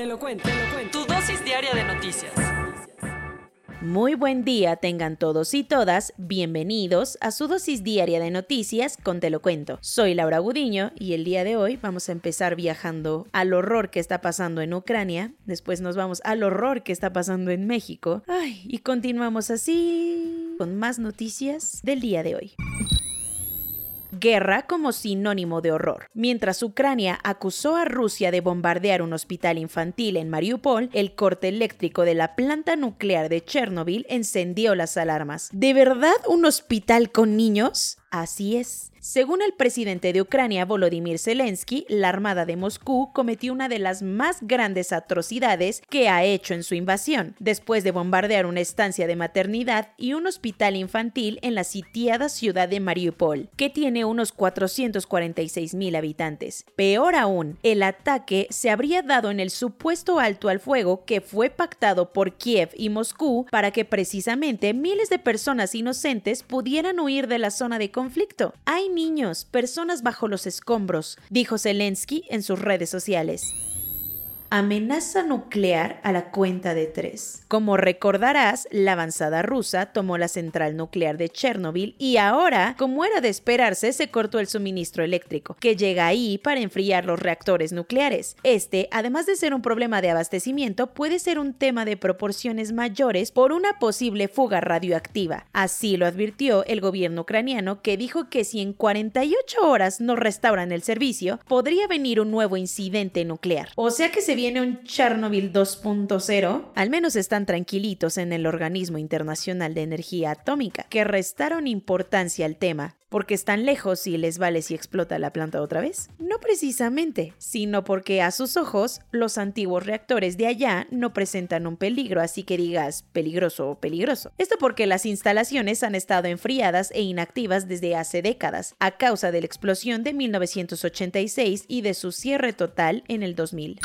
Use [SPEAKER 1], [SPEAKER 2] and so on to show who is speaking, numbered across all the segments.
[SPEAKER 1] Te lo cuento, te lo cuento. Tu dosis diaria de noticias.
[SPEAKER 2] Muy buen día tengan todos y todas, bienvenidos a su dosis diaria de noticias con Te lo cuento. Soy Laura Gudiño y el día de hoy vamos a empezar viajando al horror que está pasando en Ucrania, después nos vamos al horror que está pasando en México, ay, y continuamos así con más noticias del día de hoy guerra como sinónimo de horror. Mientras Ucrania acusó a Rusia de bombardear un hospital infantil en Mariupol, el corte eléctrico de la planta nuclear de Chernobyl encendió las alarmas. ¿De verdad un hospital con niños? Así es. Según el presidente de Ucrania, Volodymyr Zelensky, la Armada de Moscú cometió una de las más grandes atrocidades que ha hecho en su invasión, después de bombardear una estancia de maternidad y un hospital infantil en la sitiada ciudad de Mariupol, que tiene unos 446 mil habitantes. Peor aún, el ataque se habría dado en el supuesto alto al fuego que fue pactado por Kiev y Moscú para que precisamente miles de personas inocentes pudieran huir de la zona de conflicto. Hay niños, personas bajo los escombros, dijo Zelensky en sus redes sociales amenaza nuclear a la cuenta de tres. Como recordarás, la avanzada rusa tomó la central nuclear de Chernobyl y ahora, como era de esperarse, se cortó el suministro eléctrico, que llega ahí para enfriar los reactores nucleares. Este, además de ser un problema de abastecimiento, puede ser un tema de proporciones mayores por una posible fuga radioactiva. Así lo advirtió el gobierno ucraniano, que dijo que si en 48 horas no restauran el servicio, podría venir un nuevo incidente nuclear. O sea que se viene un Chernobyl 2.0, al menos están tranquilitos en el Organismo Internacional de Energía Atómica, que restaron importancia al tema, porque están lejos y les vale si explota la planta otra vez. No precisamente, sino porque a sus ojos los antiguos reactores de allá no presentan un peligro, así que digas peligroso o peligroso. Esto porque las instalaciones han estado enfriadas e inactivas desde hace décadas, a causa de la explosión de 1986 y de su cierre total en el 2000.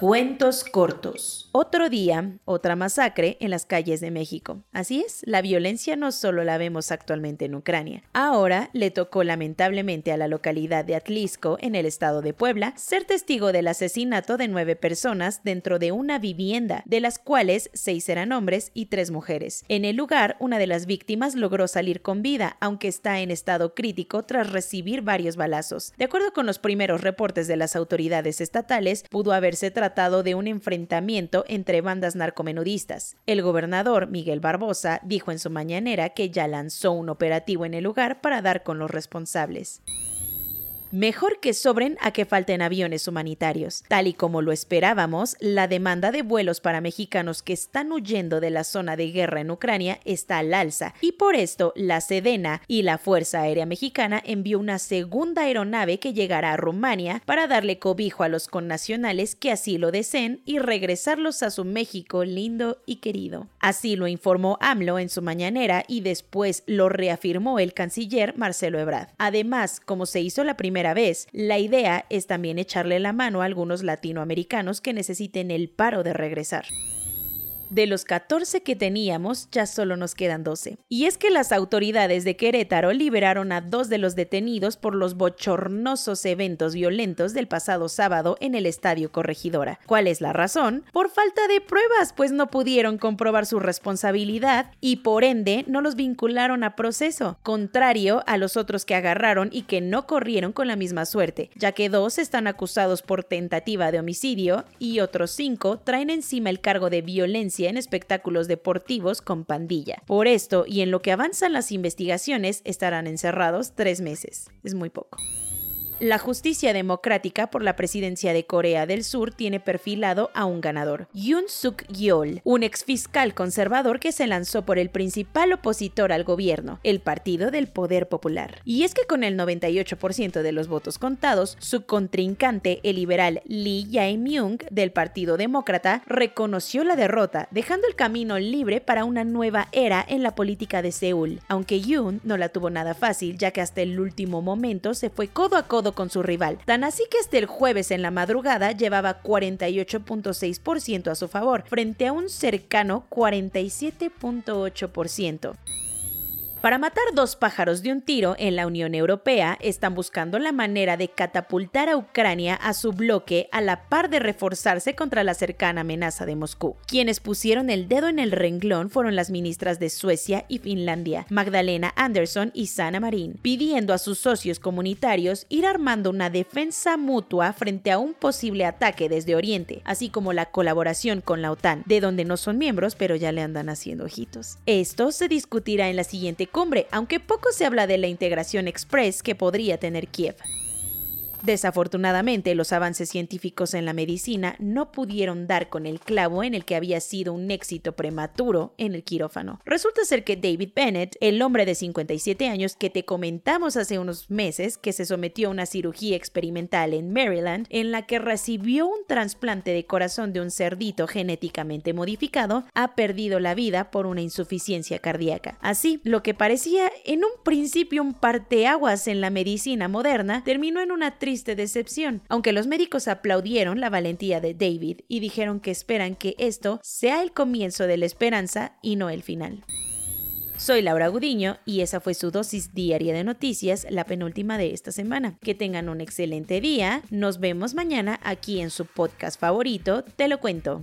[SPEAKER 2] Cuentos cortos. Otro día, otra masacre en las calles de México. Así es, la violencia no solo la vemos actualmente en Ucrania. Ahora le tocó lamentablemente a la localidad de Atlisco, en el estado de Puebla, ser testigo del asesinato de nueve personas dentro de una vivienda, de las cuales seis eran hombres y tres mujeres. En el lugar, una de las víctimas logró salir con vida, aunque está en estado crítico tras recibir varios balazos. De acuerdo con los primeros reportes de las autoridades estatales, pudo haberse tratado de un enfrentamiento entre bandas narcomenudistas. El gobernador Miguel Barbosa dijo en su mañanera que ya lanzó un operativo en el lugar para dar con los responsables. Mejor que sobren a que falten aviones humanitarios. Tal y como lo esperábamos, la demanda de vuelos para mexicanos que están huyendo de la zona de guerra en Ucrania está al alza y por esto la Sedena y la Fuerza Aérea Mexicana envió una segunda aeronave que llegará a Rumania para darle cobijo a los connacionales que así lo deseen y regresarlos a su México lindo y querido. Así lo informó AMLO en su mañanera y después lo reafirmó el canciller Marcelo Ebrard. Además, como se hizo la primera vez. La idea es también echarle la mano a algunos latinoamericanos que necesiten el paro de regresar. De los 14 que teníamos, ya solo nos quedan 12. Y es que las autoridades de Querétaro liberaron a dos de los detenidos por los bochornosos eventos violentos del pasado sábado en el Estadio Corregidora. ¿Cuál es la razón? Por falta de pruebas, pues no pudieron comprobar su responsabilidad y por ende no los vincularon a proceso, contrario a los otros que agarraron y que no corrieron con la misma suerte, ya que dos están acusados por tentativa de homicidio y otros cinco traen encima el cargo de violencia en espectáculos deportivos con pandilla. Por esto y en lo que avanzan las investigaciones estarán encerrados tres meses. Es muy poco. La justicia democrática por la presidencia de Corea del Sur tiene perfilado a un ganador, Yoon Suk Yeol, un exfiscal conservador que se lanzó por el principal opositor al gobierno, el Partido del Poder Popular. Y es que con el 98% de los votos contados, su contrincante, el liberal Lee Jae-myung del Partido Demócrata, reconoció la derrota, dejando el camino libre para una nueva era en la política de Seúl, aunque Yoon no la tuvo nada fácil, ya que hasta el último momento se fue codo a codo con su rival, tan así que hasta el jueves en la madrugada llevaba 48.6% a su favor, frente a un cercano 47.8%. Para matar dos pájaros de un tiro en la Unión Europea, están buscando la manera de catapultar a Ucrania a su bloque a la par de reforzarse contra la cercana amenaza de Moscú. Quienes pusieron el dedo en el renglón fueron las ministras de Suecia y Finlandia, Magdalena Andersson y Sanna Marin, pidiendo a sus socios comunitarios ir armando una defensa mutua frente a un posible ataque desde Oriente, así como la colaboración con la OTAN, de donde no son miembros pero ya le andan haciendo ojitos. Esto se discutirá en la siguiente cumbre, aunque poco se habla de la integración express que podría tener Kiev. Desafortunadamente, los avances científicos en la medicina no pudieron dar con el clavo en el que había sido un éxito prematuro en el quirófano. Resulta ser que David Bennett, el hombre de 57 años que te comentamos hace unos meses que se sometió a una cirugía experimental en Maryland en la que recibió un trasplante de corazón de un cerdito genéticamente modificado, ha perdido la vida por una insuficiencia cardíaca. Así, lo que parecía en un principio un parteaguas en la medicina moderna terminó en una triste decepción, aunque los médicos aplaudieron la valentía de David y dijeron que esperan que esto sea el comienzo de la esperanza y no el final. Soy Laura Gudiño y esa fue su dosis diaria de noticias, la penúltima de esta semana. Que tengan un excelente día. Nos vemos mañana aquí en su podcast favorito, Te lo cuento.